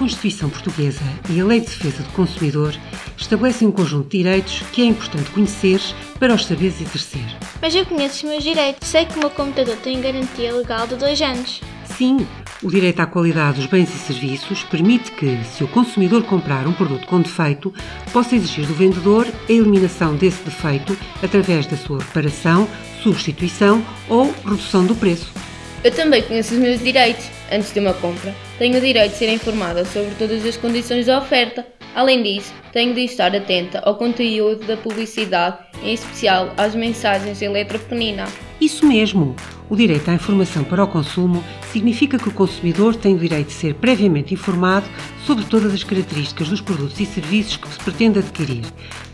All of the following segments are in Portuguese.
Constituição Portuguesa e a Lei de Defesa do Consumidor estabelecem um conjunto de direitos que é importante conhecer para os saberes exercer. Mas eu conheço os meus direitos. Sei que o meu computador tem garantia legal de dois anos. Sim, o direito à qualidade dos bens e serviços permite que, se o consumidor comprar um produto com defeito, possa exigir do vendedor a eliminação desse defeito através da sua reparação, substituição ou redução do preço. Eu também conheço os meus direitos. Antes de uma compra, tenho o direito de ser informada sobre todas as condições da oferta. Além disso, tenho de estar atenta ao conteúdo da publicidade, em especial às mensagens eletropequenina. Isso mesmo! O direito à informação para o consumo significa que o consumidor tem o direito de ser previamente informado sobre todas as características dos produtos e serviços que se pretende adquirir,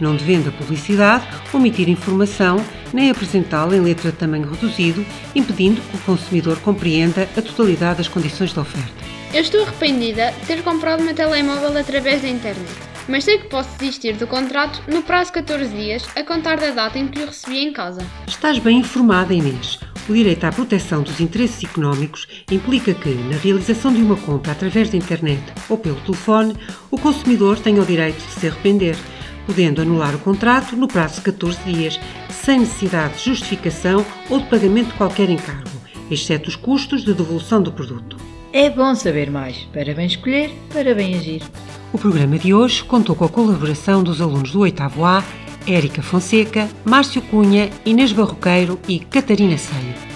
não devendo a publicidade omitir informação nem apresentá-la em letra de tamanho reduzido, impedindo que o consumidor compreenda a totalidade das condições da oferta. Eu estou arrependida de ter comprado meu telemóvel através da internet, mas sei que posso desistir do contrato no prazo de 14 dias a contar da data em que o recebi em casa. Estás bem informada, Inês. O direito à proteção dos interesses económicos implica que, na realização de uma compra através da internet ou pelo telefone, o consumidor tenha o direito de se arrepender, podendo anular o contrato no prazo de 14 dias, sem necessidade de justificação ou de pagamento de qualquer encargo, exceto os custos de devolução do produto. É bom saber mais. Para bem escolher, para bem agir. O programa de hoje contou com a colaboração dos alunos do 8 A, Érica Fonseca, Márcio Cunha, Inês Barroqueiro e Catarina Seio.